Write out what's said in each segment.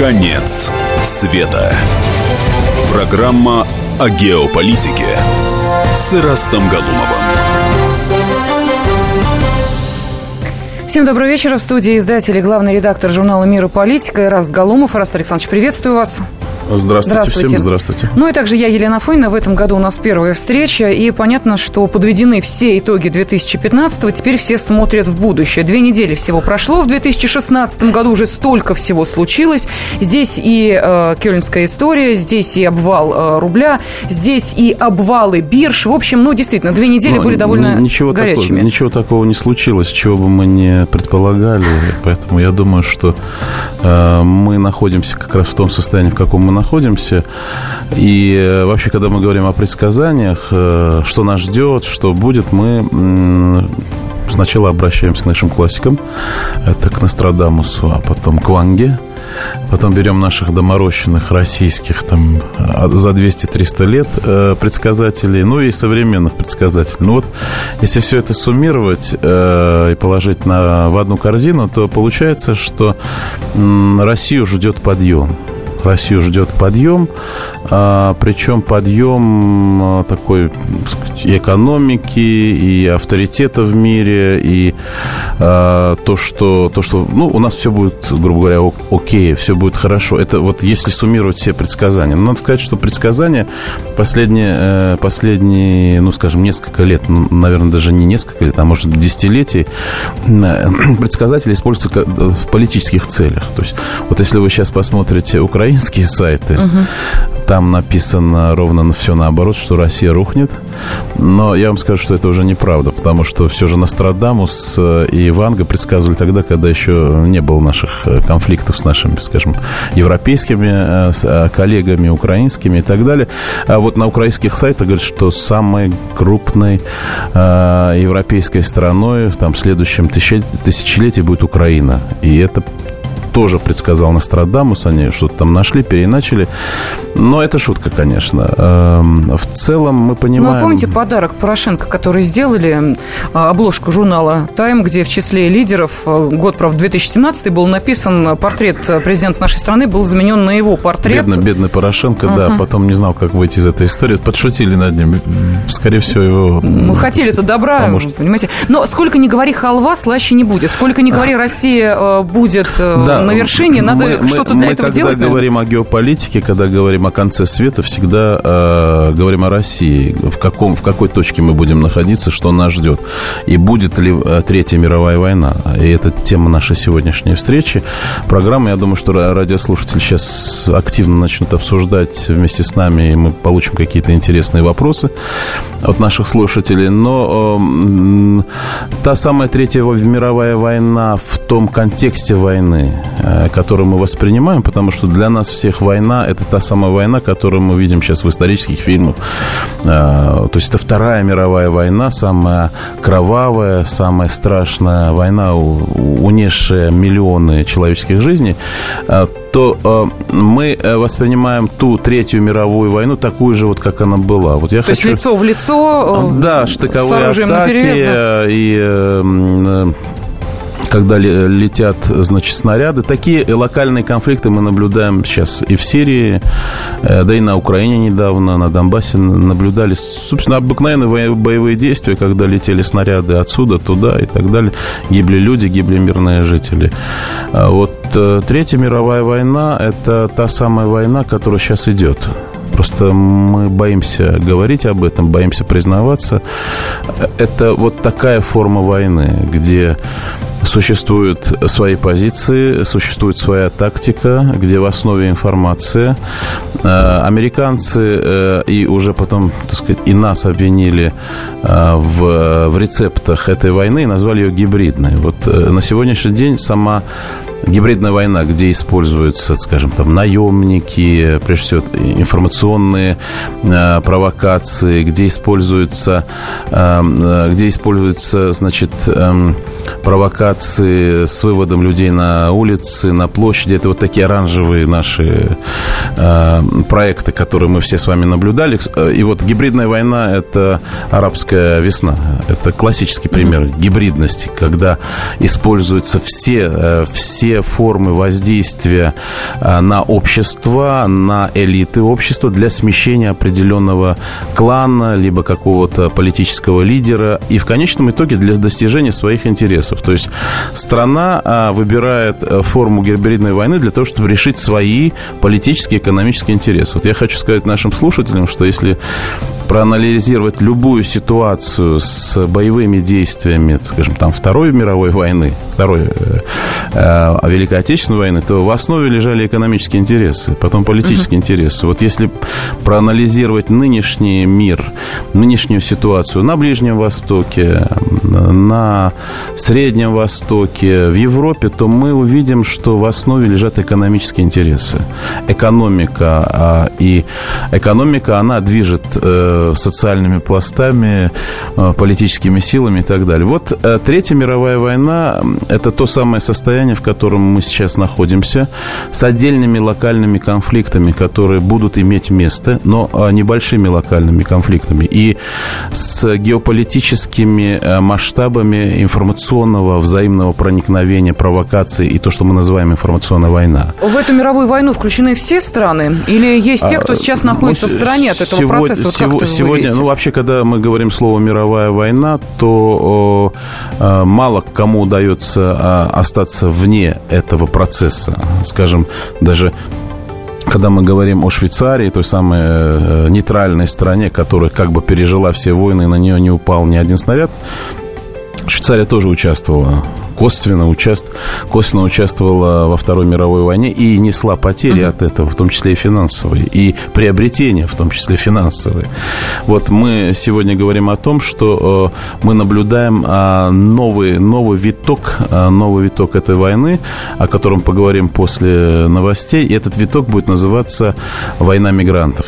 Конец света. Программа о геополитике с Ирастом Галумовым. Всем добрый вечер. В студии издатель и главный редактор журнала «Мир и политика» Ираст Галумов. Ираст Александрович, приветствую вас. Здравствуйте, здравствуйте всем, здравствуйте. Ну и также я, Елена Фойна. В этом году у нас первая встреча, и понятно, что подведены все итоги 2015-го, теперь все смотрят в будущее. Две недели всего прошло, в 2016 году уже столько всего случилось. Здесь и э, кёльнская история, здесь и обвал э, рубля, здесь и обвалы бирж. В общем, ну, действительно, две недели Но были довольно ничего горячими. Такого, ничего такого не случилось, чего бы мы не предполагали, поэтому я думаю, что э, мы находимся как раз в том состоянии, в каком мы находимся. И э, вообще, когда мы говорим о предсказаниях, э, что нас ждет, что будет, мы сначала обращаемся к нашим классикам. Это к Нострадамусу, а потом к Ванге. Потом берем наших доморощенных российских там а, за 200-300 лет э, предсказателей, ну и современных предсказателей. Ну вот, если все это суммировать и положить на, в одну корзину, то получается, что Россию ждет подъем. Россию ждет подъем, а, причем подъем а, такой сказать, и экономики, и авторитета в мире, и а, то, что, то, что ну, у нас все будет, грубо говоря, окей, все будет хорошо. Это вот если суммировать все предсказания. Но надо сказать, что предсказания последние, э, последние, ну, скажем, несколько лет, наверное, даже не несколько лет, а может, десятилетий, предсказатели используются в политических целях. То есть, вот если вы сейчас посмотрите Украину, украинские сайты. Угу. Там написано ровно все наоборот, что Россия рухнет. Но я вам скажу, что это уже неправда, потому что все же Нострадамус э, и Ванга предсказывали тогда, когда еще не было наших э, конфликтов с нашими, скажем, европейскими э, коллегами, украинскими и так далее. А вот на украинских сайтах говорят, что самой крупной европейской страной там, в следующем тысячелетии будет Украина. И это тоже предсказал Нострадамус, они что-то там нашли, переначали. Но это шутка, конечно. Эм, в целом мы понимаем... Ну, а помните подарок Порошенко, который сделали, обложку журнала «Тайм», где в числе лидеров, э, год, правда, 2017 был написан портрет президента нашей страны, был заменен на его портрет. Бедный, бедный Порошенко, uh-huh. да, потом не знал, как выйти из этой истории. Подшутили над ним. Скорее всего, его... Мы хотели-то добра, поможет. понимаете. Но сколько не говори халва, слаще не будет. Сколько не говори Россия э, будет э, на вершине, надо что-то для этого делать. Когда говорим о геополитике, когда говорим о конце света, всегда э, говорим о России. В, каком, в какой точке мы будем находиться, что нас ждет. И будет ли э, Третья мировая война. И это тема нашей сегодняшней встречи. Программа, я думаю, что радиослушатели сейчас активно начнут обсуждать вместе с нами, и мы получим какие-то интересные вопросы от наших слушателей. Но э, та самая Третья мировая война в том контексте войны, которую мы воспринимаем, потому что для нас всех война – это та самая война, которую мы видим сейчас в исторических фильмах. Э, то есть это Вторая мировая война, самая кровавая, самая страшная война, унесшая миллионы человеческих жизней э, то мы воспринимаем ту Третью мировую войну такую же, вот как она была. Вот я то хочу... есть лицо в лицо, да, штыковые атаки и когда летят, значит, снаряды. Такие локальные конфликты мы наблюдаем сейчас и в Сирии, э, да и на Украине недавно, на Донбассе наблюдали, собственно, обыкновенные боевые действия, когда летели снаряды отсюда, туда и так далее. Гибли люди, гибли мирные жители. А вот э, Третья мировая война – это та самая война, которая сейчас идет. Просто мы боимся говорить об этом, боимся признаваться. Это вот такая форма войны, где Существуют свои позиции, существует своя тактика, где в основе информация. Э, американцы э, и уже потом, так сказать, и нас обвинили э, в, в рецептах этой войны и назвали ее гибридной. Вот на сегодняшний день сама гибридная война, где используются, скажем, там наемники, прежде всего информационные э, провокации, где используются, э, где используются, значит, э, провокации с выводом людей на улицы, на площади. Это вот такие оранжевые наши э, проекты, которые мы все с вами наблюдали. И вот гибридная война – это арабская весна. Это классический пример mm-hmm. гибридности, когда используются все, э, все все формы воздействия на общество, на элиты общества для смещения определенного клана, либо какого-то политического лидера, и в конечном итоге для достижения своих интересов. То есть страна выбирает форму гибридной войны для того, чтобы решить свои политические, экономические интересы. Вот я хочу сказать нашим слушателям, что если проанализировать любую ситуацию с боевыми действиями, скажем, там, Второй мировой войны, Второй э, э, Великой Отечественной войны, то в основе лежали экономические интересы, потом политические uh-huh. интересы. Вот если проанализировать нынешний мир, нынешнюю ситуацию на Ближнем Востоке, на Среднем Востоке, в Европе, то мы увидим, что в основе лежат экономические интересы. Экономика а, и экономика, она движет э, социальными пластами, э, политическими силами и так далее. Вот э, Третья мировая война – это то самое состояние, в котором мы сейчас находимся, с отдельными локальными конфликтами, которые будут иметь место, но э, небольшими локальными конфликтами, и с геополитическими масштабами информационного взаимного проникновения, провокации и то, что мы называем информационная война. В эту мировую войну включены все страны? Или есть те, кто а, сейчас находится ну, в стороне от этого сегодня, процесса? Вот сегодня, ну, вообще, когда мы говорим слово «мировая война», то э, мало кому удается э, остаться вне этого процесса. Скажем, даже когда мы говорим о Швейцарии, той самой э, нейтральной стране, которая как бы пережила все войны, и на нее не упал ни один снаряд, Швейцария тоже участвовала косвенно, участ... косвенно участвовала во Второй мировой войне и несла потери uh-huh. от этого, в том числе и финансовые, и приобретения, в том числе финансовые. Вот мы сегодня говорим о том, что э, мы наблюдаем э, новый, новый виток, э, новый виток этой войны, о котором поговорим после новостей, и этот виток будет называться «Война мигрантов».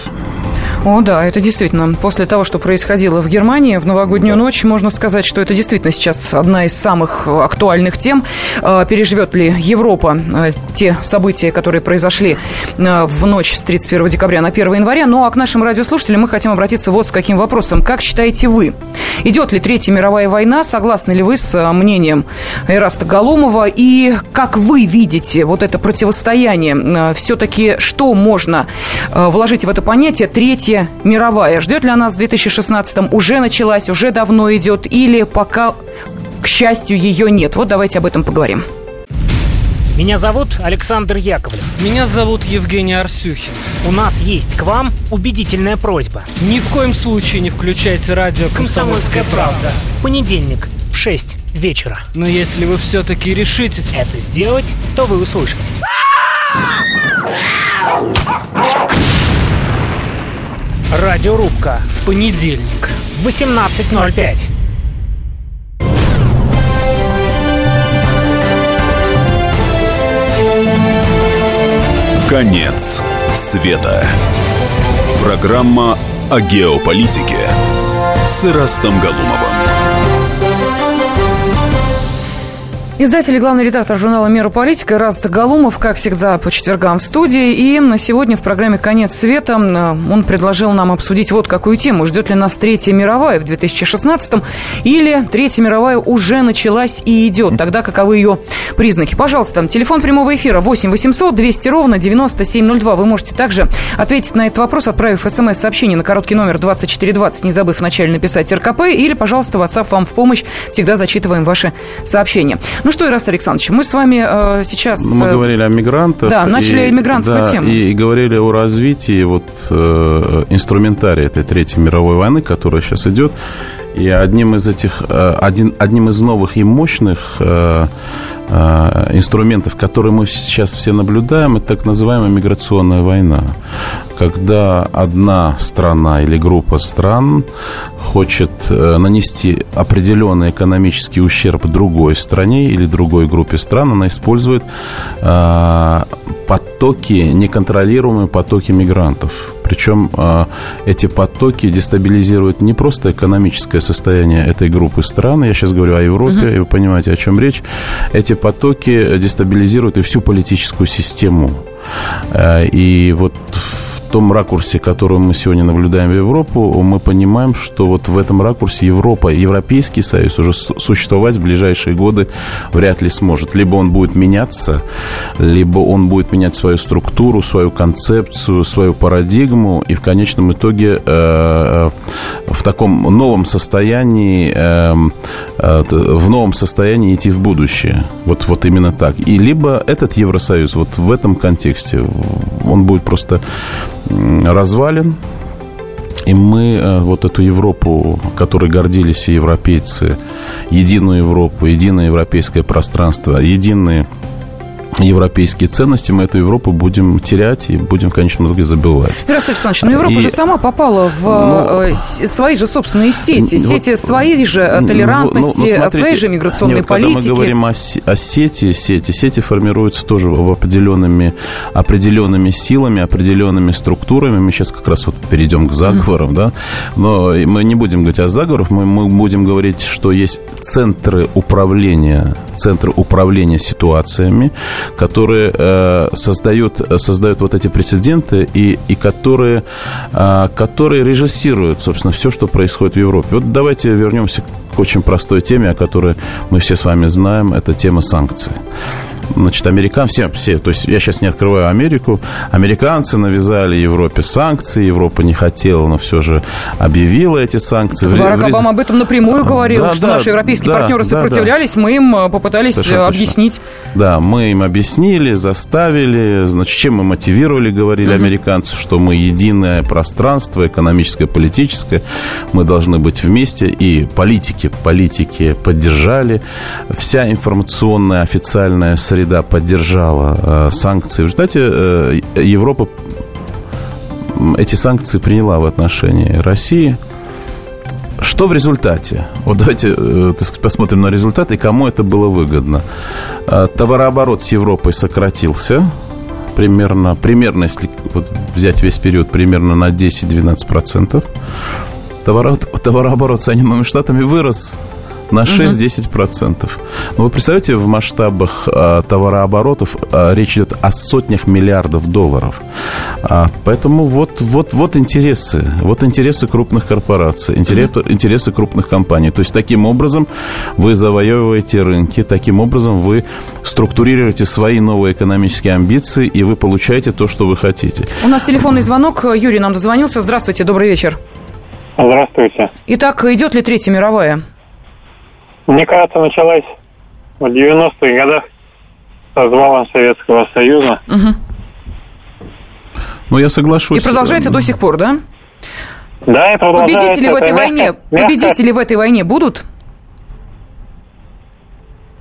О, да, это действительно. После того, что происходило в Германии в новогоднюю да. ночь, можно сказать, что это действительно сейчас одна из самых актуальных тем. А, переживет ли Европа а, те события, которые произошли а, в ночь с 31 декабря на 1 января? Ну, а к нашим радиослушателям мы хотим обратиться вот с каким вопросом. Как считаете вы, идет ли Третья мировая война? Согласны ли вы с мнением Эраста Галумова? И как вы видите вот это противостояние? Все-таки что можно вложить в это понятие Третья Третья мировая. Ждет ли она с 2016-м? Уже началась, уже давно идет? Или пока, к счастью, ее нет? Вот давайте об этом поговорим. Меня зовут Александр Яковлев. Меня зовут Евгений Арсюхин. У нас есть к вам убедительная просьба. Ни в коем случае не включайте радио «Комсомольская, правда». Понедельник в 6 вечера. Но если вы все-таки решитесь это сделать, то вы услышите. Радиорубка. Понедельник. 18.05. Конец света. Программа о геополитике с Ирастом Галумовым. Издатель и главный редактор журнала «Мера политика» Раст Галумов, как всегда, по четвергам в студии. И на сегодня в программе «Конец света» он предложил нам обсудить вот какую тему. Ждет ли нас Третья мировая в 2016-м или Третья мировая уже началась и идет? Тогда каковы ее признаки? Пожалуйста, телефон прямого эфира 8 800 200 ровно 9702. Вы можете также ответить на этот вопрос, отправив смс-сообщение на короткий номер 2420, не забыв вначале написать РКП, или, пожалуйста, WhatsApp вам в помощь. Всегда зачитываем ваши сообщения. Ну что, Ирас Александрович, мы с вами э, сейчас... Мы э, говорили о мигрантах. Да, начали и, мигрантскую да, тему. И, и говорили о развитии вот э, инструментария этой Третьей мировой войны, которая сейчас идет. И одним из этих, э, один, одним из новых и мощных э, э, инструментов, которые мы сейчас все наблюдаем, это так называемая миграционная война. Когда одна страна или группа стран хочет нанести определенный экономический ущерб другой стране или другой группе стран, она использует потоки, неконтролируемые потоки мигрантов. Причем э, эти потоки дестабилизируют не просто экономическое состояние этой группы стран, я сейчас говорю о Европе, uh-huh. и вы понимаете, о чем речь. Эти потоки дестабилизируют и всю политическую систему. Э, и вот том ракурсе, который мы сегодня наблюдаем в Европу, мы понимаем, что вот в этом ракурсе Европа, Европейский Союз уже существовать в ближайшие годы вряд ли сможет. Либо он будет меняться, либо он будет менять свою структуру, свою концепцию, свою парадигму, и в конечном итоге э, в таком новом состоянии, э, э, в новом состоянии идти в будущее. Вот, вот именно так. И либо этот Евросоюз вот в этом контексте, он будет просто развален, и мы э, вот эту Европу, которой гордились все европейцы, единую Европу, единое европейское пространство, единые европейские ценности, мы эту Европу будем терять и будем в конечном итоге забывать. Ярослав Александрович, ну Европа и... же сама попала в ну, э, свои же собственные сети, сети вот, своих же э, толерантности, ну, ну, смотрите, своей же миграционной нет, политики. Когда мы говорим о, о сети, сети, сети формируются тоже определенными, определенными силами, определенными структурами. Мы сейчас как раз вот перейдем к заговорам, mm-hmm. да, но мы не будем говорить о заговорах, мы, мы будем говорить, что есть центры управления, центры управления ситуациями, которые э, создают, создают вот эти прецеденты и, и которые, э, которые режиссируют, собственно, все, что происходит в Европе. Вот давайте вернемся очень простой теме, о которой мы все с вами знаем. Это тема санкций значит, американ, все, все, то есть я сейчас не открываю Америку, американцы навязали Европе санкции, Европа не хотела, но все же объявила эти санкции. Барак Обама об этом напрямую говорил, да, что да, наши европейские да, партнеры сопротивлялись, да, мы им э, попытались Совершенно объяснить. Точно. Да, мы им объяснили, заставили, значит, чем мы мотивировали, говорили угу. американцы, что мы единое пространство, экономическое, политическое, мы должны быть вместе, и политики, политики поддержали, вся информационная официальная среда поддержала э, санкции. В результате э, Европа эти санкции приняла в отношении России. Что в результате? Вот давайте э, так сказать, посмотрим на результат и кому это было выгодно. Э, товарооборот с Европой сократился примерно, примерно если вот взять весь период, примерно на 10-12%. Товарооборот, товарооборот Соединенными Штатами вырос на 6-10%. Но вы представляете, в масштабах а, товарооборотов а, речь идет о сотнях миллиардов долларов. А, поэтому вот, вот, вот интересы. Вот интересы крупных корпораций, интерес, интересы крупных компаний. То есть таким образом вы завоевываете рынки, таким образом вы структурируете свои новые экономические амбиции, и вы получаете то, что вы хотите. У нас телефонный звонок. Юрий нам дозвонился. Здравствуйте, добрый вечер. Здравствуйте. Итак, идет ли Третья мировая? Мне кажется, началась в 90-х годах с развалом Советского Союза. Угу. Ну, я соглашусь. И продолжается до сих пор, да? Да, и продолжается. Победители в этой войне, мягко... победители в этой войне будут?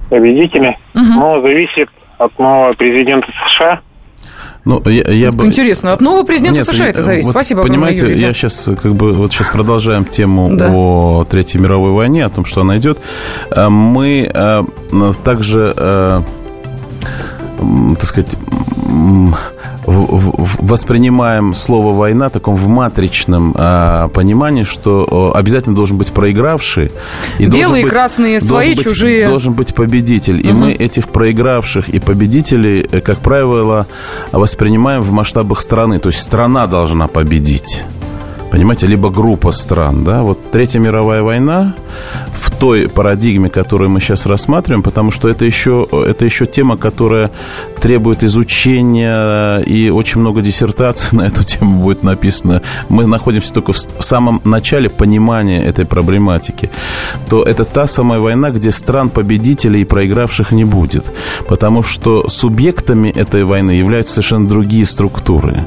Победители? Угу. Ну, зависит от нового президента США. Ну, я, я бы... Интересно, от нового президента Нет, США это зависит. Вот, Спасибо Понимаете, Юрий, я сейчас как бы вот сейчас продолжаем тему да. о Третьей мировой войне, о том, что она идет. Э, мы э, также, э, так сказать, воспринимаем слово «война» в таком в матричном а, понимании, что обязательно должен быть проигравший. И Белые, быть, красные, свои, быть, чужие. Должен быть победитель. Угу. И мы этих проигравших и победителей, э, как правило, воспринимаем в масштабах страны. То есть страна должна победить понимаете, либо группа стран, да, вот Третья мировая война в той парадигме, которую мы сейчас рассматриваем, потому что это еще, это еще тема, которая требует изучения, и очень много диссертаций на эту тему будет написано. Мы находимся только в самом начале понимания этой проблематики. То это та самая война, где стран победителей и проигравших не будет, потому что субъектами этой войны являются совершенно другие структуры.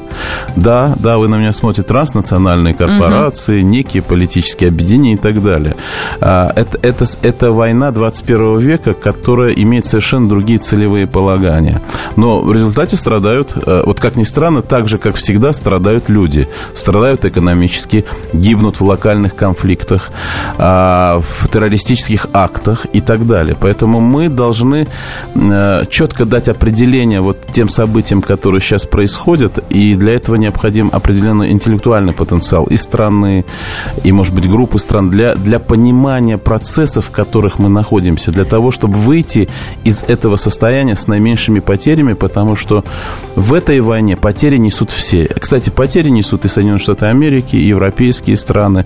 Да, да, вы на меня смотрите транснациональные корпорации, угу. некие политические объединения и так далее. А, это, это, это война 21 века, которая имеет совершенно другие целевые полагания. Но в результате страдают, э, вот как ни странно, так же, как всегда, страдают люди. Страдают экономически, гибнут в локальных конфликтах, а, в террористических актах и так далее. Поэтому мы должны э, четко дать определение вот тем событиям, которые сейчас происходят, и для этого необходим определенный интеллектуальный потенциал сказал, и страны, и, может быть, группы стран, для, для понимания процессов, в которых мы находимся, для того, чтобы выйти из этого состояния с наименьшими потерями, потому что в этой войне потери несут все. Кстати, потери несут и Соединенные Штаты Америки, и европейские страны,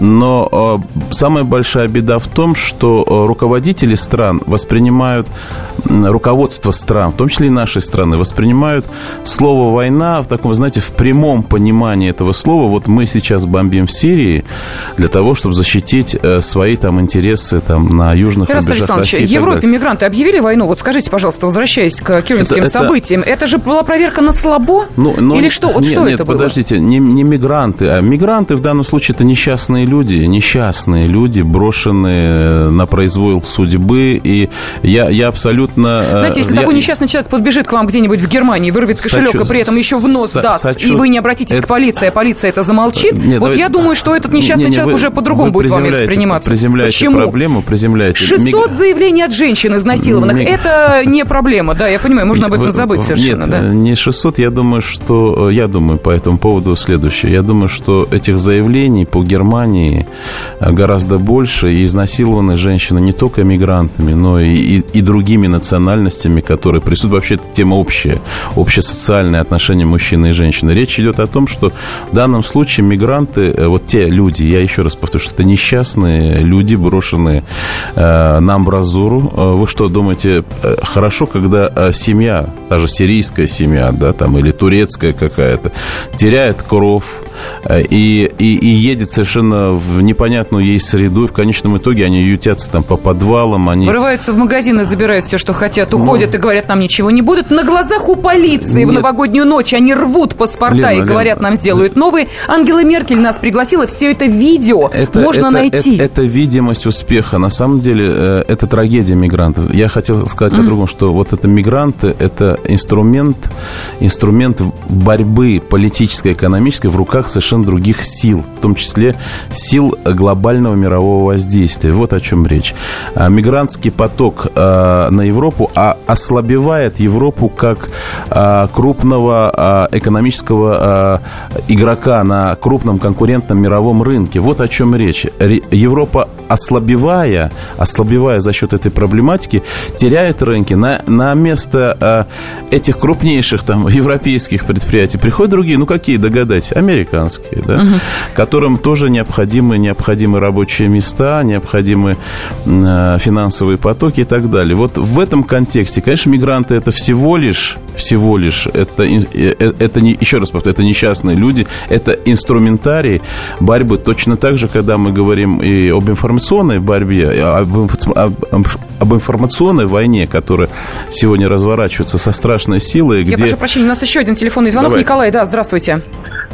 но э, самая большая беда в том, что э, руководители стран воспринимают руководство стран, в том числе и нашей страны, воспринимают слово «война» в таком, знаете, в прямом понимании этого слова. Вот мы сейчас бомбим в Сирии для того, чтобы защитить э, свои там интересы там на южных Ярослав рубежах России. Европе мигранты объявили войну? Вот скажите, пожалуйста, возвращаясь к кёльнским это, событиям, это... это же была проверка на слабо? Ну, ну, Или что? Вот нет, что нет, это подождите, было? Не, не мигранты, а мигранты в данном случае это несчастные люди, несчастные люди, брошенные на произвол судьбы. И я, я абсолютно... Э, Знаете, если я, такой несчастный человек подбежит к вам где-нибудь в Германии, вырвет кошелек сочу, и при этом еще в нос со, даст, сочу, и вы не обратитесь это, к полиции, а полиция это замолчит, нет, вот давай, я думаю, что этот несчастный не, не, человек вы, уже по-другому будет вами восприниматься. Приземляете Почему? проблему, приземляете. 600 Миг... заявлений от женщин изнасилованных. Миг... Это не проблема, да, я понимаю, можно об этом забыть совершенно. Нет, да? не 600, я думаю, что... Я думаю по этому поводу следующее. Я думаю, что этих заявлений по Германии гораздо больше, и изнасилованы женщины не только мигрантами, но и, и, и другими национальностями, которые присутствуют. Вообще, это тема общая, общесоциальные отношения мужчины и женщины. Речь идет о том, что в данном случае мигранты, э, вот те люди, я еще раз повторю, что это несчастные люди, брошенные э, на амбразуру. Э, вы что думаете, хорошо, когда семья, даже сирийская семья, да, там, или турецкая какая-то, теряет кровь, Э, и, и, и едет совершенно в непонятную ей среду, и в конечном итоге они ютятся там по подвалам, они... Вырываются в магазины, забирают все, что хотят, уходят ну... и говорят, нам ничего не будет. На глазах у полиции Нет. в новогоднюю ночь они рвут паспорта Лена, и говорят, Лена, нам сделают новые. Ангела Меркель нас пригласила, все это видео это, можно это, найти. Это, это видимость успеха. На самом деле, э, это трагедия мигрантов. Я хотел сказать mm. о другом, что вот это мигранты, это инструмент, инструмент борьбы политической, экономической в руках совершенно других сил, в том числе сил глобального мирового воздействия. Вот о чем речь. А, мигрантский поток а, на Европу а, ослабевает Европу как крупного экономического игрока на крупном конкурентном мировом рынке. Вот о чем речь. Европа, ослабевая, ослабевая за счет этой проблематики, теряет рынки. На, на место этих крупнейших там европейских предприятий приходят другие. Ну, какие, догадайтесь? Америка американские, да, угу. которым тоже необходимы, необходимы рабочие места, необходимы э, финансовые потоки и так далее. Вот в этом контексте, конечно, мигранты это всего лишь, всего лишь, это, э, э, это не, еще раз повторю, это несчастные люди, это инструментарий борьбы. Точно так же, когда мы говорим и об информационной борьбе, об, об, об информационной войне, которая сегодня разворачивается со страшной силой. Я прошу прощения, у нас еще один телефонный звонок. Давайте. Николай, да, здравствуйте.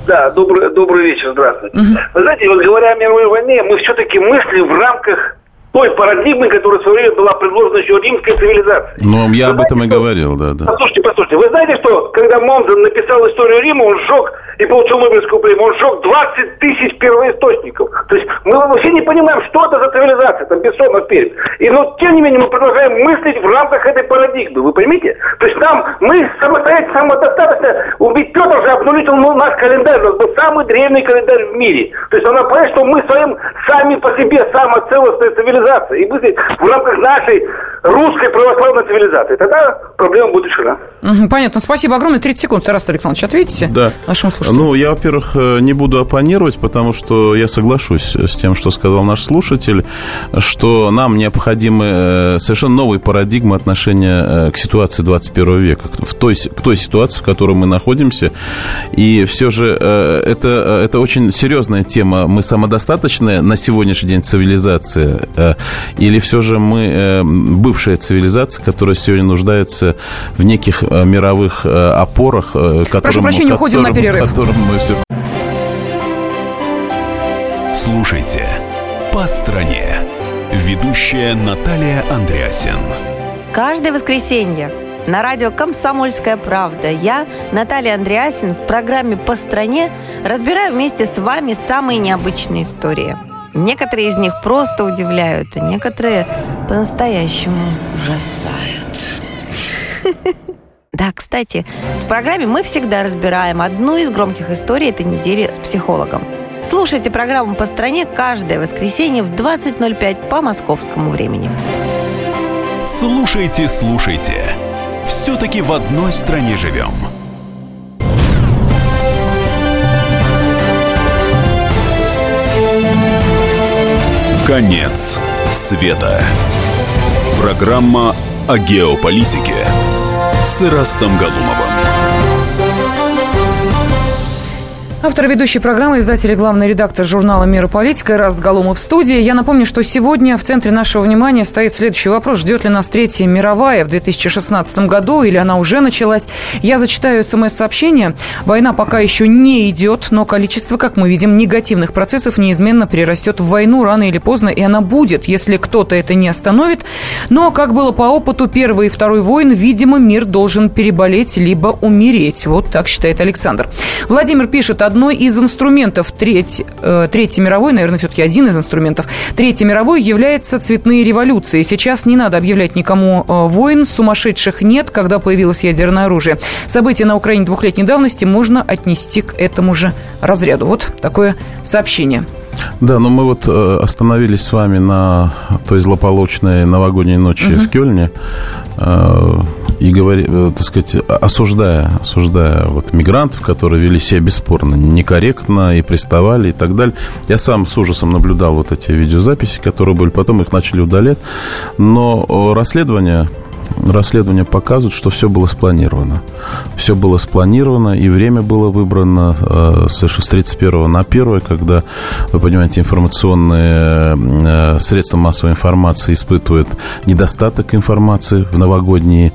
Да, добрый, добрый вечер, здравствуйте. Угу. Вы знаете, вот говоря о мировой войне, мы все-таки мыслим в рамках той парадигмы, которая в свое время была предложена еще римской цивилизацией. Ну, я вы об этом и говорил, да, да. Послушайте, послушайте, вы знаете, что когда Монзен написал историю Рима, он сжег и получил Нобелевскую премию, он сжег 20 тысяч первоисточников. То есть мы вообще не понимаем, что это за цивилизация, там Бессонов перед. И но тем не менее мы продолжаем мыслить в рамках этой парадигмы, вы поймите? То есть нам, мы самостоятельно, самодостаточно, убить Петр же обнулил ну, наш календарь, у нас был самый древний календарь в мире. То есть она понимает, что мы своим сами по себе самая целостная цивилизация и мыслить в рамках нашей русской православной цивилизации. Тогда проблема будет решена. Угу, понятно. Спасибо огромное. 30 секунд, Тарас Александрович, ответите да. нашему слушателю. Ну, я, во-первых, э, не буду оппонировать, потому что я соглашусь с тем, что сказал наш слушатель, что нам необходимы э, совершенно новые парадигмы отношения э, к ситуации 21 века, в той, к той ситуации, в которой мы находимся. И все же это, это очень серьезная тема. Мы самодостаточная на сегодняшний день цивилизация или все же мы бывшая цивилизация, которая сегодня нуждается в неких мировых опорах, которым, Прошу прощения, уходим на перерыв. Которым мы все... Слушайте «По стране». Ведущая Наталья Андреасин. Каждое воскресенье на радио «Комсомольская правда» я, Наталья Андреасин, в программе «По стране» разбираю вместе с вами самые необычные истории – Некоторые из них просто удивляют, а некоторые по-настоящему ужасают. Да, кстати, в программе мы всегда разбираем одну из громких историй этой недели с психологом. Слушайте программу «По стране» каждое воскресенье в 20.05 по московскому времени. Слушайте, слушайте. Все-таки в одной стране живем. Конец света. Программа о геополитике с Ирастом Галумовым. Автор ведущей программы, издатель и главный редактор журнала «Мир и политика» Раст Галумов в студии. Я напомню, что сегодня в центре нашего внимания стоит следующий вопрос. Ждет ли нас Третья мировая в 2016 году или она уже началась? Я зачитаю смс-сообщение. Война пока еще не идет, но количество, как мы видим, негативных процессов неизменно перерастет в войну рано или поздно, и она будет, если кто-то это не остановит. Но, как было по опыту Первой и Второй войн, видимо, мир должен переболеть либо умереть. Вот так считает Александр. Владимир пишет, одной из инструментов Треть, э, Третьей мировой, наверное, все-таки один из инструментов Третьей мировой является цветные революции. Сейчас не надо объявлять никому э, войн, сумасшедших нет, когда появилось ядерное оружие. События на Украине двухлетней давности можно отнести к этому же разряду. Вот такое сообщение. Да, но мы вот э, остановились с вами на той злополучной новогодней ночи uh-huh. в Кёльне э, и говори, э, так сказать, осуждая, осуждая вот мигрантов, которые вели себя бесспорно некорректно и приставали и так далее. Я сам с ужасом наблюдал вот эти видеозаписи, которые были, потом их начали удалять. Но расследование расследования показывают, что все было спланировано. Все было спланировано, и время было выбрано э, с 31 на 1, когда, вы понимаете, информационные э, средства массовой информации испытывают недостаток информации в новогодние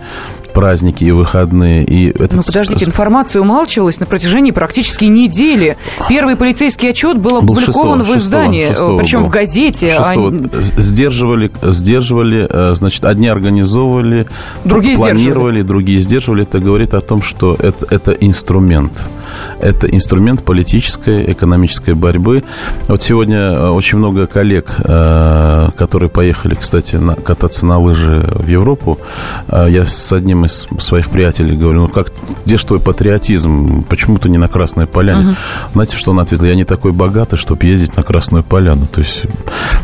праздники и выходные. И этот... Ну, подождите, информация умалчивалась на протяжении практически недели. Первый полицейский отчет был опубликован был 6, в издании, 6, 6 причем был. в газете. 6, а... Сдерживали, сдерживали, э, значит, одни организовывали, другие планировали, сдерживали. другие сдерживали. Это говорит о том, что это, это инструмент. Это инструмент политической, экономической борьбы. Вот сегодня э, очень много коллег, э, которые поехали, кстати, кататься на лыжи в Европу. Я с одним из своих приятелей говорю, ну как, где же твой патриотизм? Почему ты не на Красной Поляне? Uh-huh. Знаете, что он ответил? Я не такой богатый, чтобы ездить на Красную Поляну. То есть,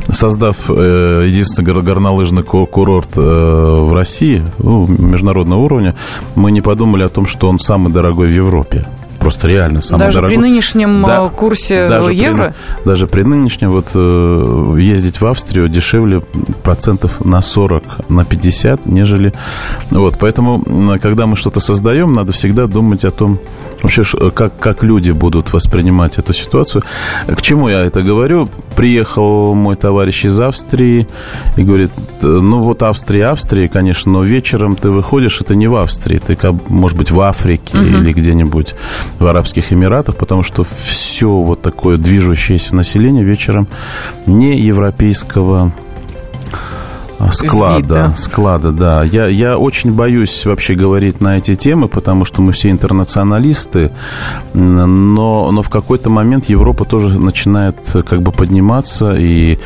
создав э, единственный горнолыжный курорт э, в России, ну, международного уровня, мы не подумали о том, что он самый дорогой в Европе просто реально самый даже дорогой. при нынешнем да, э, курсе даже евро? При, даже при нынешнем, вот э, ездить в Австрию дешевле процентов на 40, на 50, нежели... Вот, поэтому, когда мы что-то создаем, надо всегда думать о том, вообще, как, как люди будут воспринимать эту ситуацию. К чему я это говорю? Приехал мой товарищ из Австрии и говорит, ну вот Австрия, Австрия, конечно, но вечером ты выходишь, это не в Австрии, ты, может быть, в Африке uh-huh. или где-нибудь в Арабских Эмиратах, потому что все вот такое движущееся население вечером не европейского Склада, Вида. склада, да. Я, я очень боюсь вообще говорить на эти темы, потому что мы все интернационалисты, но, но в какой-то момент Европа тоже начинает как бы подниматься, и,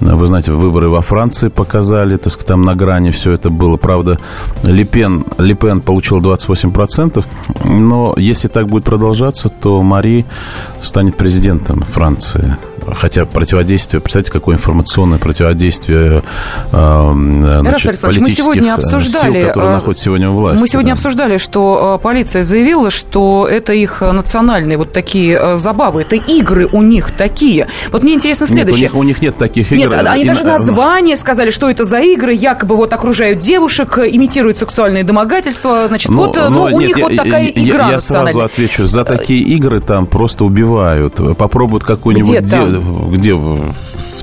вы знаете, выборы во Франции показали, так сказать, там на грани все это было. Правда, Лепен, Лепен получил 28%, но если так будет продолжаться, то Мари станет президентом Франции. Хотя противодействие, представьте, какое информационное противодействие э, значит, политических мы сегодня э, обсуждали, сил, которые э, находятся сегодня у власти. Мы сегодня да. обсуждали, что полиция заявила, что это их национальные вот такие забавы, это игры у них такие. Вот мне интересно следующее. Нет, у них, у них нет таких игр. Нет, они даже название сказали, что это за игры, якобы вот окружают девушек, имитируют сексуальные домогательства. Значит, но, вот но, ну, у нет, них я, вот такая я, игра Я сразу отвечу, за такие игры там просто убивают. Попробуют какую-нибудь где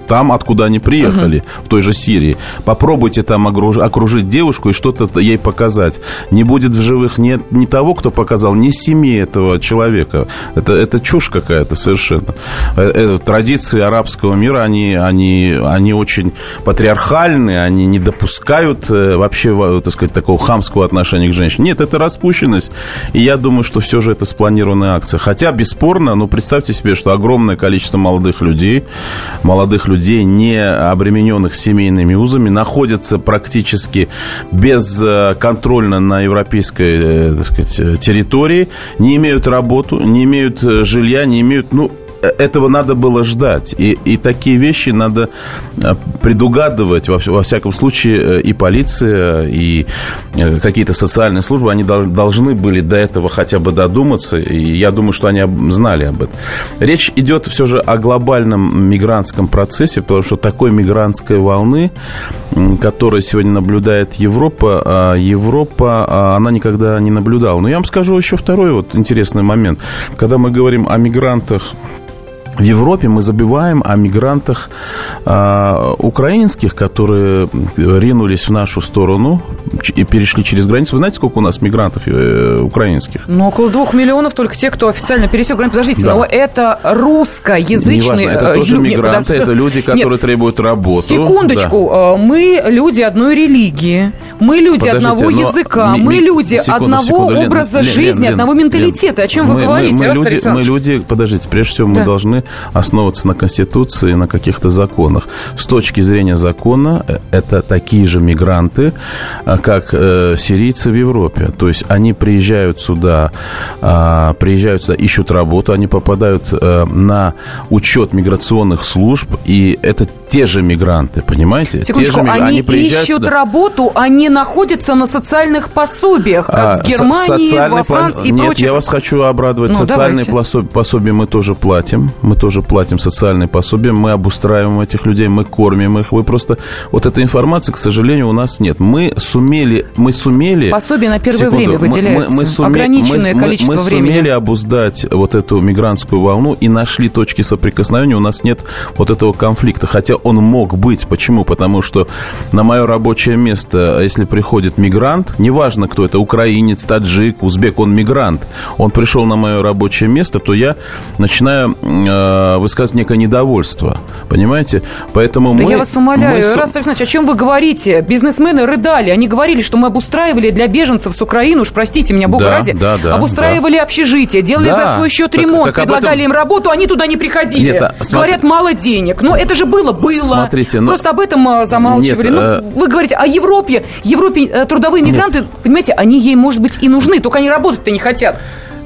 там, откуда они приехали, uh-huh. в той же Сирии. Попробуйте там окружить девушку и что-то ей показать. Не будет в живых ни, ни того, кто показал, ни семьи этого человека. Это, это чушь какая-то совершенно. Это, э, традиции арабского мира, они, они, они очень патриархальные, они не допускают э, вообще, так сказать, такого хамского отношения к женщине. Нет, это распущенность. И я думаю, что все же это спланированная акция. Хотя, бесспорно, ну, представьте себе, что огромное количество молодых людей, молодых людей, людей, не обремененных семейными узами, находятся практически безконтрольно на европейской э, сказать, территории, не имеют работу, не имеют э, жилья, не имеют, ну, этого надо было ждать. И, и такие вещи надо предугадывать. Во, во всяком случае, и полиция, и какие-то социальные службы, они должны были до этого хотя бы додуматься. И я думаю, что они знали об этом. Речь идет все же о глобальном мигрантском процессе, потому что такой мигрантской волны, которая сегодня наблюдает Европа, а Европа, а, она никогда не наблюдала. Но я вам скажу еще второй вот интересный момент. Когда мы говорим о мигрантах в Европе мы забиваем о мигрантах э, украинских, которые ринулись в нашу сторону и перешли через границу. Вы знаете, сколько у нас мигрантов э, украинских? Ну, около двух миллионов только те, кто официально пересек границу. Подождите, да. но это русскоязычные... Неважно, это тоже люди, мигранты, это люди, которые Нет, требуют работу. Секундочку, да. мы люди одной религии, мы люди Подождите, одного языка, ми, мы люди секунду, одного секунду, образа Лен, жизни, Лен, Лен, одного менталитета. Лен, О чем мы, вы говорите, мы, мы, люди, мы люди, подождите, прежде всего да. мы должны основываться на Конституции, на каких-то законах. С точки зрения закона, э, это такие же мигранты, э, как э, сирийцы в Европе. То есть они приезжают сюда, э, приезжают сюда, ищут работу, они попадают на учет миграционных служб, и это те же мигранты, понимаете? Секундочку, те же, они, они ищут сюда. работу, они находятся на социальных пособиях, как а, в Германии, во Франции и Нет, прочих. я вас хочу обрадовать. Ну, социальные давайте. пособия мы тоже платим. Мы тоже платим социальные пособия, мы обустраиваем этих людей, мы кормим их. Вы просто... Вот этой информации, к сожалению, у нас нет. Мы сумели... Мы сумели... Пособие на первое секунду, время выделяется. Мы, мы суме, Ограниченное мы, количество мы, мы времени. Мы сумели обуздать вот эту мигрантскую волну и нашли точки соприкосновения. У нас нет вот этого конфликта. Хотя он мог быть. Почему? Потому что на мое рабочее место, если приходит мигрант, неважно, кто это, украинец, таджик, узбек, он мигрант, он пришел на мое рабочее место, то я начинаю э, высказывать некое недовольство. Понимаете? Поэтому да мы... я вас умоляю, мы... Раз Александрович, о чем вы говорите? Бизнесмены рыдали. Они говорили, что мы обустраивали для беженцев с Украины, уж простите меня, бога да, ради, да, да, обустраивали да. общежитие, делали да. за свой счет ремонт, так, так предлагали этом... им работу, они туда не приходили. Нет, а, смотри... Говорят, мало денег. Но это же было, было. Смотрите, но... Просто об этом а, замалчивали. Нет, ну, э... вы говорите о Европе. Европе э, трудовые мигранты, Нет. понимаете, они ей, может быть, и нужны, только они работать-то не хотят.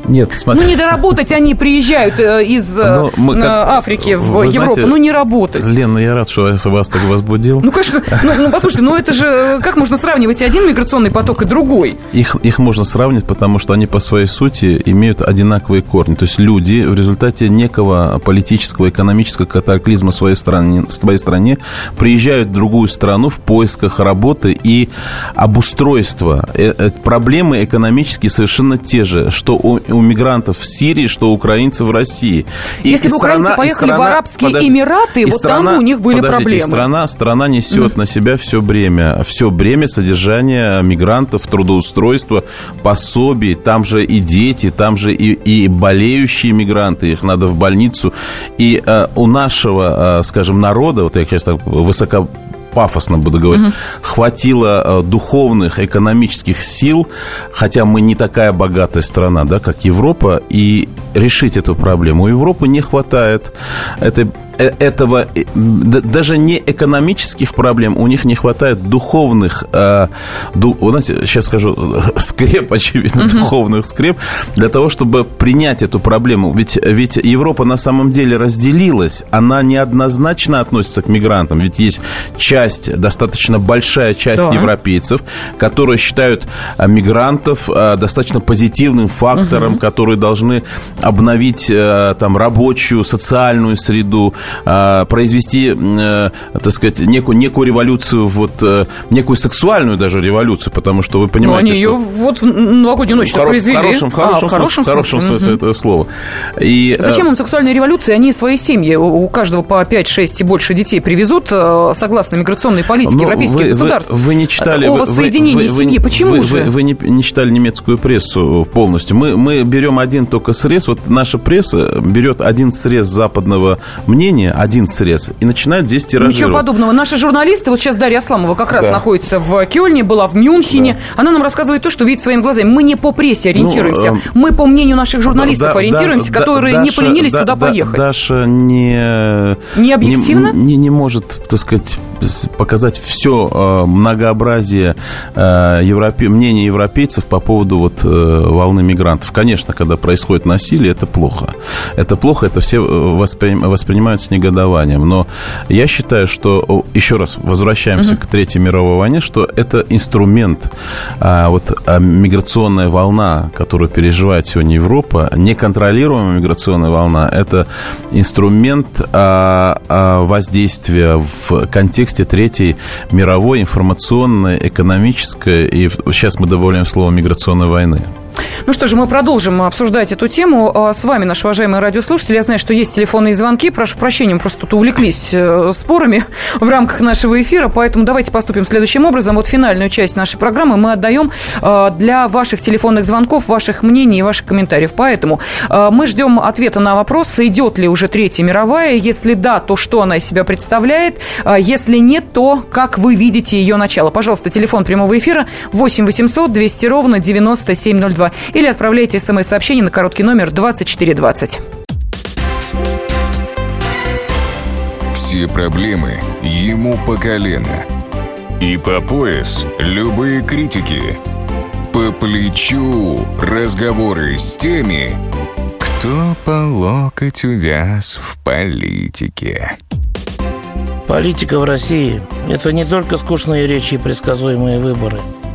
Нет, смотри. Ну, не доработать они приезжают э, из э, мы, как, Африки в Европу. Знаете, ну, не работать. Лен, ну, я рад, что я вас так возбудил. Ну, конечно. Ну, ну, послушайте, ну, это же... Э, как можно сравнивать один миграционный поток и другой? Их, их можно сравнить, потому что они по своей сути имеют одинаковые корни. То есть люди в результате некого политического, экономического катаклизма в своей стране, в своей стране приезжают в другую страну в поисках работы и обустройства. Проблемы экономические совершенно те же, что у у мигрантов в Сирии, что украинцев в России. И, Если бы украинцы поехали страна, в Арабские подожди, Эмираты, вот страна, там у них были подождите, проблемы. Страна, страна несет mm. на себя все бремя. Все бремя содержания мигрантов, трудоустройства, пособий. Там же и дети, там же и, и болеющие мигранты. Их надо в больницу. И э, у нашего, э, скажем, народа, вот я сейчас так высоко пафосно буду говорить, угу. хватило э, духовных, экономических сил, хотя мы не такая богатая страна, да, как Европа, и решить эту проблему. У Европы не хватает этой этого э, даже не экономических проблем, у них не хватает духовных, э, ду, знаете, сейчас скажу, скреп, очевидно, угу. духовных скреп, для того, чтобы принять эту проблему. Ведь, ведь Европа на самом деле разделилась, она неоднозначно относится к мигрантам, ведь есть часть, достаточно большая часть да. европейцев, которые считают э, мигрантов достаточно позитивным фактором, угу. которые должны обновить там рабочую, социальную среду, э, произвести, э, так сказать, некую, некую революцию, вот, э, некую сексуальную даже революцию, потому что вы понимаете, Но они ее вот в новогоднюю ночь хоро- произвели. В хорошем, в хорошем, а, в хорошем, смысле, хорошем смысле угу. этого слова. И, Зачем им сексуальная революция? Они свои семьи, у каждого по 5, 6 и больше детей привезут, э, согласно миграционной политике Но европейских вы, государств. Вы, вы не читали... О воссоединении вы, семьи. Почему вы, же? Вы, вы не, не читали немецкую прессу полностью. Мы, мы берем один только срез. Вот наша пресса берет один срез западного мнения, один срез и начинают здесь тиражировать. Ничего подобного. Наши журналисты, вот сейчас Дарья Асламова как раз да. находится в Кёльне, была в Мюнхене. Да. Она нам рассказывает то, что видит своими глазами. Мы не по прессе ориентируемся. Ну, э, мы по мнению наших журналистов да, ориентируемся, да, которые Даша, не поленились да, туда да, поехать. Даша не... Не объективно? Не, не, не может, так сказать, показать все э, многообразие э, европе... мнений европейцев по поводу вот волны мигрантов. Конечно, когда происходит насилие, это плохо. Это плохо, это все воспри... воспринимают с негодованием. Но я считаю, что, еще раз, возвращаемся угу. к Третьей мировой войне, что это инструмент, а, вот а, миграционная волна, которую переживает сегодня Европа, неконтролируемая миграционная волна, это инструмент а, воздействия в контексте Третьей мировой информационной, экономической и сейчас мы добавляем слово миграционной войны. Ну что же, мы продолжим обсуждать эту тему. А, с вами, наши уважаемые радиослушатели. Я знаю, что есть телефонные звонки. Прошу прощения, мы просто тут увлеклись э, спорами в рамках нашего эфира, поэтому давайте поступим следующим образом. Вот финальную часть нашей программы мы отдаем а, для ваших телефонных звонков, ваших мнений и ваших комментариев. Поэтому а, мы ждем ответа на вопрос, идет ли уже Третья мировая. Если да, то что она из себя представляет? Если нет, то как вы видите ее начало? Пожалуйста, телефон прямого эфира 8 800 200 ровно 9702 или отправляйте смс-сообщение на короткий номер 2420. Все проблемы ему по колено. И по пояс любые критики. По плечу разговоры с теми, кто по локоть увяз в политике. Политика в России – это не только скучные речи и предсказуемые выборы –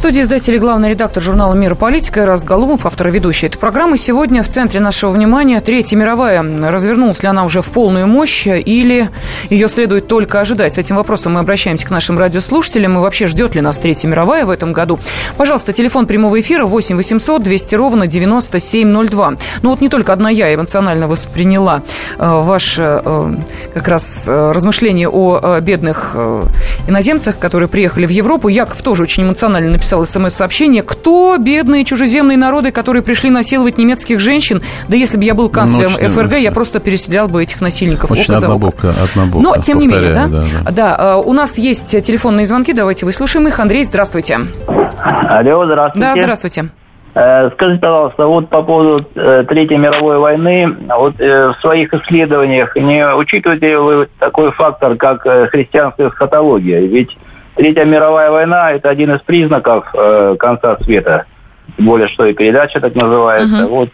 студии издатель и главный редактор журнала «Мир и политика» Раст Галумов, автор и ведущий этой программы. Сегодня в центре нашего внимания Третья мировая. Развернулась ли она уже в полную мощь или ее следует только ожидать? С этим вопросом мы обращаемся к нашим радиослушателям. И вообще, ждет ли нас Третья мировая в этом году? Пожалуйста, телефон прямого эфира 8 800 200 ровно 9702. Ну вот не только одна я эмоционально восприняла э, ваше э, как раз э, размышление о э, бедных э, иноземцах, которые приехали в Европу. Яков тоже очень эмоционально написал написал смс-сообщение. Кто бедные чужеземные народы, которые пришли насиловать немецких женщин? Да если бы я был канцлером ну, ФРГ, я просто переселял бы этих насильников очень око за око. Однобоко, Но, тем не менее, да? Да, да. да, а, у нас есть телефонные звонки, давайте выслушаем их. Андрей, здравствуйте. Алло, здравствуйте. Да, здравствуйте. Э, скажите, пожалуйста, вот по поводу э, Третьей мировой войны, вот э, в своих исследованиях не учитываете ли вы такой фактор, как христианская эсхатология? Ведь Третья мировая война – это один из признаков э, конца света. Тем более, что и передача так называется. Угу. Вот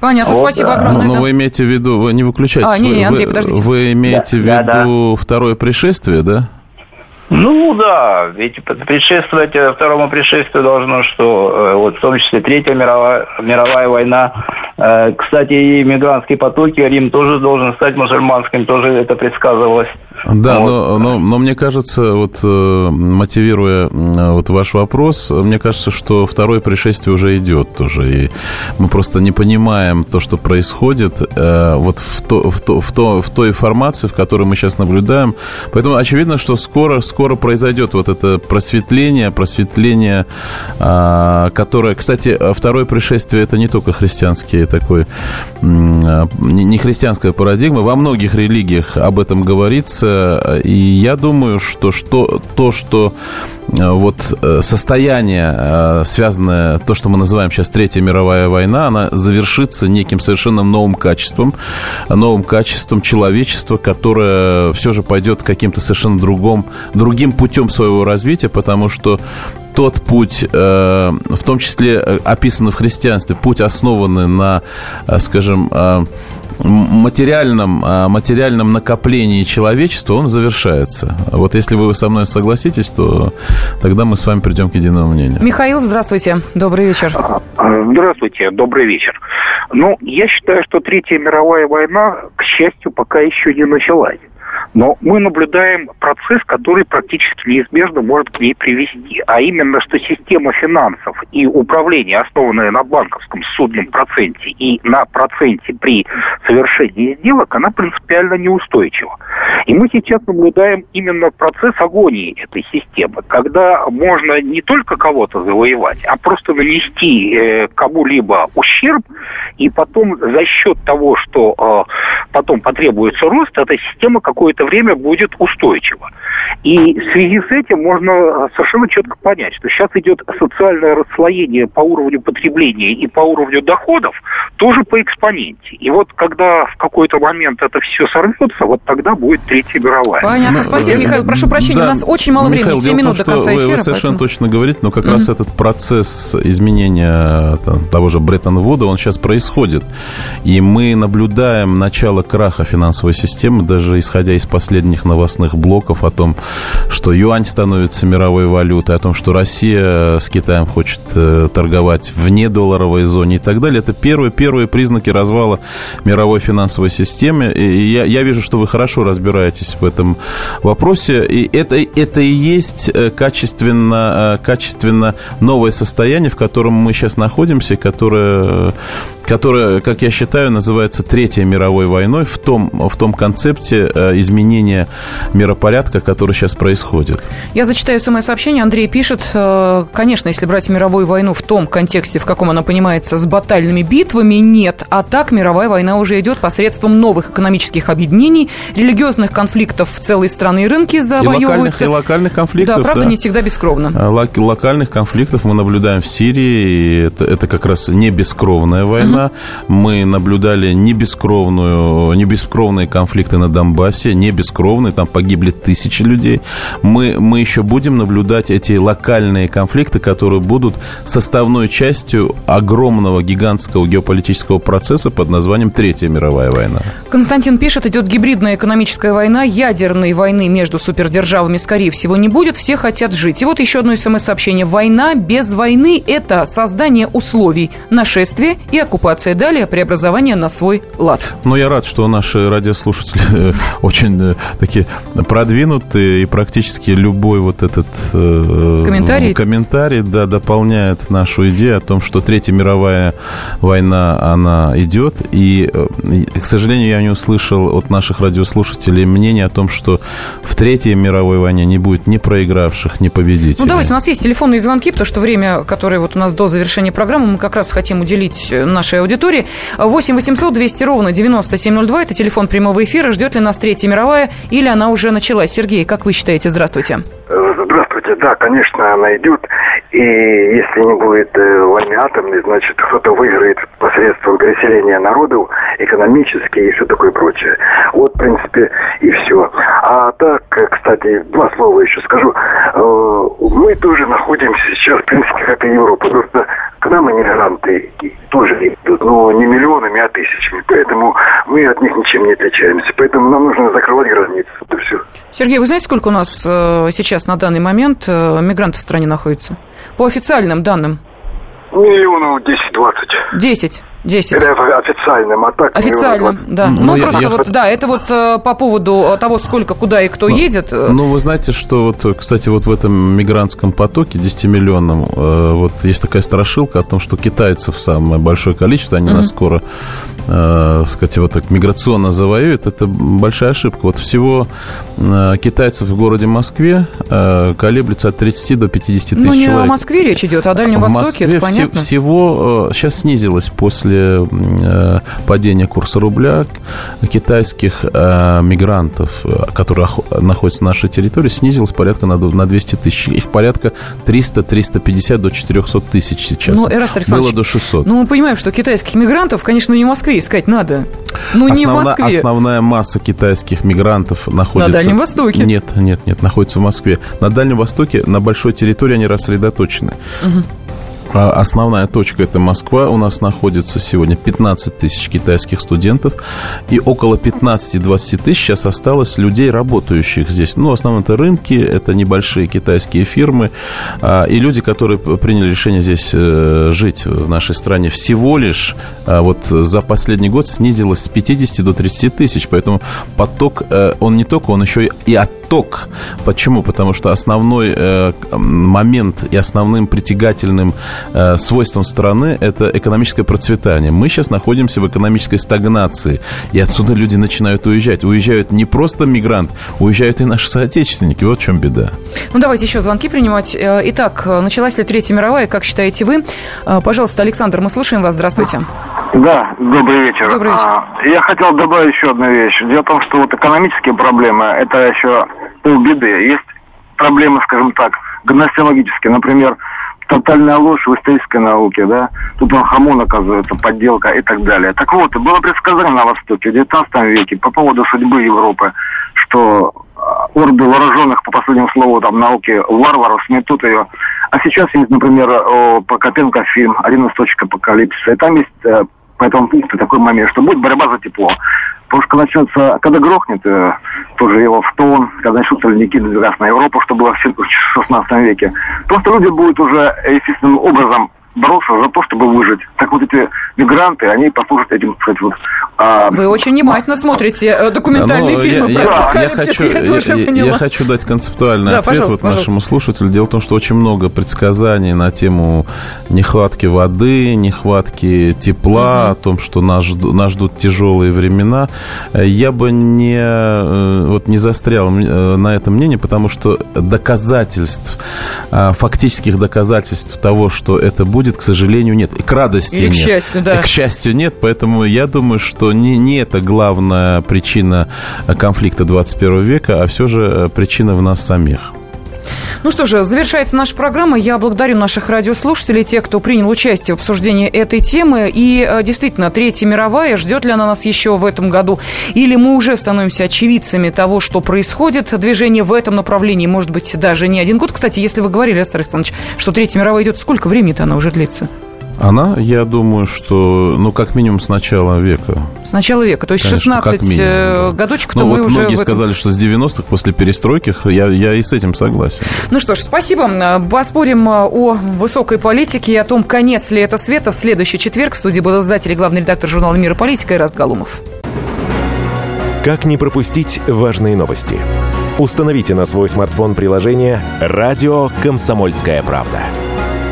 Понятно, вот, спасибо огромное. Но, но вы имеете в виду, вы не выключайтесь. А, не, не, Андрей, вы, подождите. Вы имеете да, в виду да, да. второе пришествие, да? Ну да, ведь предшествовать э, второму пришествию должно, что э, вот в том числе Третья мировая, мировая война. Э, кстати, и мигрантские потоки, Рим тоже должен стать мусульманским, тоже это предсказывалось. Да, вот. но, но, но мне кажется, вот мотивируя вот ваш вопрос, мне кажется, что второе пришествие уже идет тоже, и мы просто не понимаем то, что происходит вот в, то, в, то, в, то, в той формации, в которой мы сейчас наблюдаем. Поэтому очевидно, что скоро, скоро скоро произойдет вот это просветление, просветление, а, которое, кстати, второе пришествие это не только христианский такой, а, не христианская парадигма, во многих религиях об этом говорится, и я думаю, что, что то, что а, вот э, состояние, связанное, то, что мы называем сейчас Третья мировая война, она завершится неким совершенно новым качеством, новым качеством человечества, которое все же пойдет каким-то совершенно другом, другим другим путем своего развития, потому что тот путь, э, в том числе э, описанный в христианстве, путь основанный на, э, скажем, материальном, материальном накоплении человечества, он завершается. Вот если вы со мной согласитесь, то тогда мы с вами придем к единому мнению. Михаил, здравствуйте. Добрый вечер. Здравствуйте. Добрый вечер. Ну, я считаю, что Третья мировая война, к счастью, пока еще не началась. Но мы наблюдаем процесс, который практически неизбежно может к ней привести. А именно, что система финансов и управления, основанная на банковском судном проценте и на проценте при совершении сделок, она принципиально неустойчива. И мы сейчас наблюдаем именно процесс агонии этой системы, когда можно не только кого-то завоевать, а просто нанести э, кому-либо ущерб, и потом за счет того, что э, потом потребуется рост, эта система какое-то время будет устойчива. И в связи с этим можно совершенно четко понять, что сейчас идет социальное расслоение по уровню потребления и по уровню доходов тоже по экспоненте. И вот когда в какой-то момент это все сорвется, вот тогда будет Третья мировая. Понятно. Ну, Спасибо, Михаил. Прошу прощения, да. у нас очень мало Михаил, времени, 7 минут том, до конца эфира. Вы, вы совершенно поэтому... точно говорите, но как mm-hmm. раз этот процесс изменения там, того же Бреттон-Вуда, он сейчас происходит. И мы наблюдаем начало краха финансовой системы, даже исходя из последних новостных блоков о том, что юань становится мировой валютой, о том, что Россия с Китаем хочет э, торговать вне долларовой зоне и так далее. Это первые, первые признаки развала мировой финансовой системы. И я, я вижу, что вы хорошо разбираетесь в этом вопросе. И это, это и есть э, качественно, э, качественно новое состояние, в котором мы сейчас находимся, которое которая, как я считаю, называется Третьей мировой войной в том, в том концепте э, изменения миропорядка, который сейчас происходит. Я зачитаю смс-сообщение. Андрей пишет, э, конечно, если брать мировую войну в том контексте, в каком она понимается, с батальными битвами, нет. А так мировая война уже идет посредством новых экономических объединений, религиозных конфликтов в целой страны и рынки завоевываются. И локальных, и локальных конфликтов. Да, правда, да. не всегда бескровно. А, локальных конфликтов мы наблюдаем в Сирии, и это, это как раз не бескровная война война. Мы наблюдали не бескровную, не бескровные конфликты на Донбассе, не бескровные, там погибли тысячи людей. Мы, мы еще будем наблюдать эти локальные конфликты, которые будут составной частью огромного гигантского геополитического процесса под названием Третья мировая война. Константин пишет, идет гибридная экономическая война, ядерной войны между супердержавами, скорее всего, не будет, все хотят жить. И вот еще одно смс-сообщение. Война без войны – это создание условий нашествия и оккупации оккупация. Далее преобразование на свой лад. Ну, я рад, что наши радиослушатели э, очень э, такие продвинутые, и практически любой вот этот э, комментарий, комментарий да, дополняет нашу идею о том, что Третья мировая война, она идет. И, к сожалению, я не услышал от наших радиослушателей мнение о том, что в Третьей мировой войне не будет ни проигравших, ни победителей. Ну, давайте, у нас есть телефонные звонки, потому что время, которое вот у нас до завершения программы, мы как раз хотим уделить нашей нашей аудитории. 8 800 200 ровно 9702. Это телефон прямого эфира. Ждет ли нас Третья мировая или она уже началась? Сергей, как вы считаете? Здравствуйте. Здравствуйте. Да, конечно, она идет. И если не будет войны атомной, значит, кто-то выиграет посредством переселения народов, экономически и все такое прочее. Вот, в принципе, и все. А так, э, кстати, два слова еще скажу. Э, мы тоже находимся сейчас, в принципе, как и Европа. Просто к нам иммигранты тоже идут, но не миллионами, а тысячами. Поэтому мы от них ничем не отличаемся. Поэтому нам нужно закрывать границы. Это все. Сергей, вы знаете, сколько у нас э, сейчас на данный момент мигрантов в стране находится? По официальным данным. Миллионов 10-20. 10. 10. Это официальным, а так... Официальным, да. Ну, ну я, просто я вот, да, это вот э, по поводу того, сколько, куда и кто ну, едет. Э. Ну, вы знаете, что вот, кстати, вот в этом мигрантском потоке 10-миллионном, э, вот есть такая страшилка о том, что китайцев самое большое количество, они uh-huh. нас скоро, э, сказать, вот так миграционно завоюют, это большая ошибка. Вот всего э, китайцев в городе Москве э, колеблется от 30 до 50 тысяч человек. Ну, не человек. о Москве речь идет, а о Дальнем в Востоке, Москве это понятно. всего э, сейчас снизилось после после э, падения курса рубля китайских э, мигрантов, которые находятся на нашей территории, снизилось порядка на, на 200 тысяч. Их порядка 300-350 до 400 тысяч сейчас. Ну, Эраст Было до 600. Ну, мы понимаем, что китайских мигрантов, конечно, не в Москве искать надо. Ну, не в Москве. Основная масса китайских мигрантов находится... На Дальнем Востоке. Нет, нет, нет, находится в Москве. На Дальнем Востоке, на большой территории они рассредоточены. Угу. А основная точка – это Москва. У нас находится сегодня 15 тысяч китайских студентов. И около 15-20 тысяч сейчас осталось людей, работающих здесь. Ну, в основном это рынки, это небольшие китайские фирмы. А, и люди, которые приняли решение здесь э, жить в нашей стране. Всего лишь а, вот за последний год снизилось с 50 до 30 тысяч. Поэтому поток, э, он не только, он еще и отток. Почему? Потому что основной э, момент и основным притягательным Э, свойством страны – это экономическое процветание. Мы сейчас находимся в экономической стагнации, и отсюда люди начинают уезжать. Уезжают не просто мигрант, уезжают и наши соотечественники. Вот в чем беда. Ну, давайте еще звонки принимать. Э, итак, началась ли Третья мировая, как считаете вы? Э, пожалуйста, Александр, мы слушаем вас. Здравствуйте. Да, добрый вечер. Добрый вечер. А, я хотел добавить еще одну вещь. Дело в том, что вот экономические проблемы – это еще полбеды. Есть проблемы, скажем так, гносеологические. Например, тотальная ложь в исторической науке, да. Тут он хамон, оказывается, подделка и так далее. Так вот, было предсказание на Востоке в 19 веке по поводу судьбы Европы, что а, орды вооруженных, по последнему слову, там, науки, варваров сметут ее. А сейчас есть, например, по Копенко фильм «Один источник апокалипсиса». И там есть э, по этому пункту такой момент, что будет борьба за тепло. Потому что начнется, когда грохнет э, тоже его в тон, когда начнутся ледники надвигаться на Европу, что было в 16 веке, просто люди будут уже естественным образом бороться за то, чтобы выжить. Так вот эти мигранты, они послужат этим, кстати, вот... А... Вы очень внимательно смотрите э, документальные ну, фильмы я, про я, я, хочу, я, я, я хочу дать концептуальный да, ответ вот нашему слушателю. Дело в том, что очень много предсказаний на тему нехватки воды, нехватки тепла, угу. о том, что нас, ждут, нас ждут тяжелые времена. Я бы не, э, вот, не застрял э, на этом мнении, потому что доказательств, фактических доказательств того, что это будет, будет, к сожалению, нет. И к радости Или нет. к счастью, да. И к счастью нет, поэтому я думаю, что не, не это главная причина конфликта 21 века, а все же причина в нас самих. Ну что же, завершается наша программа. Я благодарю наших радиослушателей, тех, кто принял участие в обсуждении этой темы. И э, действительно, Третья мировая, ждет ли она нас еще в этом году? Или мы уже становимся очевидцами того, что происходит? Движение в этом направлении, может быть, даже не один год. Кстати, если вы говорили, Астар Александрович, что Третья мировая идет, сколько времени-то она уже длится? Она, я думаю, что, ну, как минимум с начала века. С начала века, то есть Конечно, 16 минимум, э, да. годочек, то ну, мы вот уже... многие этом... сказали, что с 90-х, после перестройки, я, я и с этим согласен. Ну что ж, спасибо. Поспорим э, о высокой политике и о том, конец ли это света. В следующий четверг в студии был издатель и главный редактор журнала «Мир и политика» Ирас Галумов. Как не пропустить важные новости? Установите на свой смартфон приложение «Радио Комсомольская правда».